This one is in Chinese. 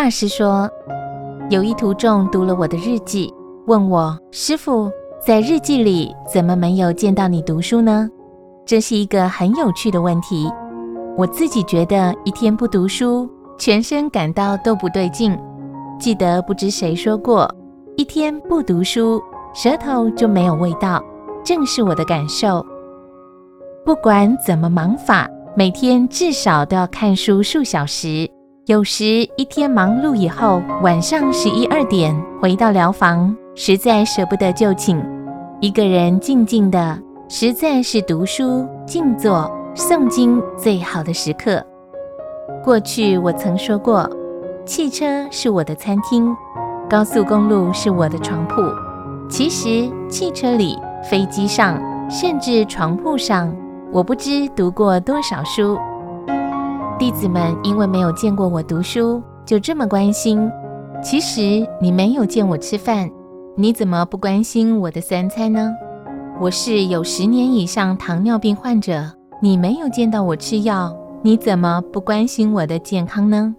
大师说，有一徒众读了我的日记，问我：“师傅，在日记里怎么没有见到你读书呢？”这是一个很有趣的问题。我自己觉得一天不读书，全身感到都不对劲。记得不知谁说过，一天不读书，舌头就没有味道。正是我的感受。不管怎么忙法，每天至少都要看书数小时。有时一天忙碌以后，晚上十一二点回到寮房，实在舍不得就寝。一个人静静的，实在是读书、静坐、诵经最好的时刻。过去我曾说过，汽车是我的餐厅，高速公路是我的床铺。其实汽车里、飞机上，甚至床铺上，我不知读过多少书。弟子们因为没有见过我读书，就这么关心。其实你没有见我吃饭，你怎么不关心我的三餐呢？我是有十年以上糖尿病患者，你没有见到我吃药，你怎么不关心我的健康呢？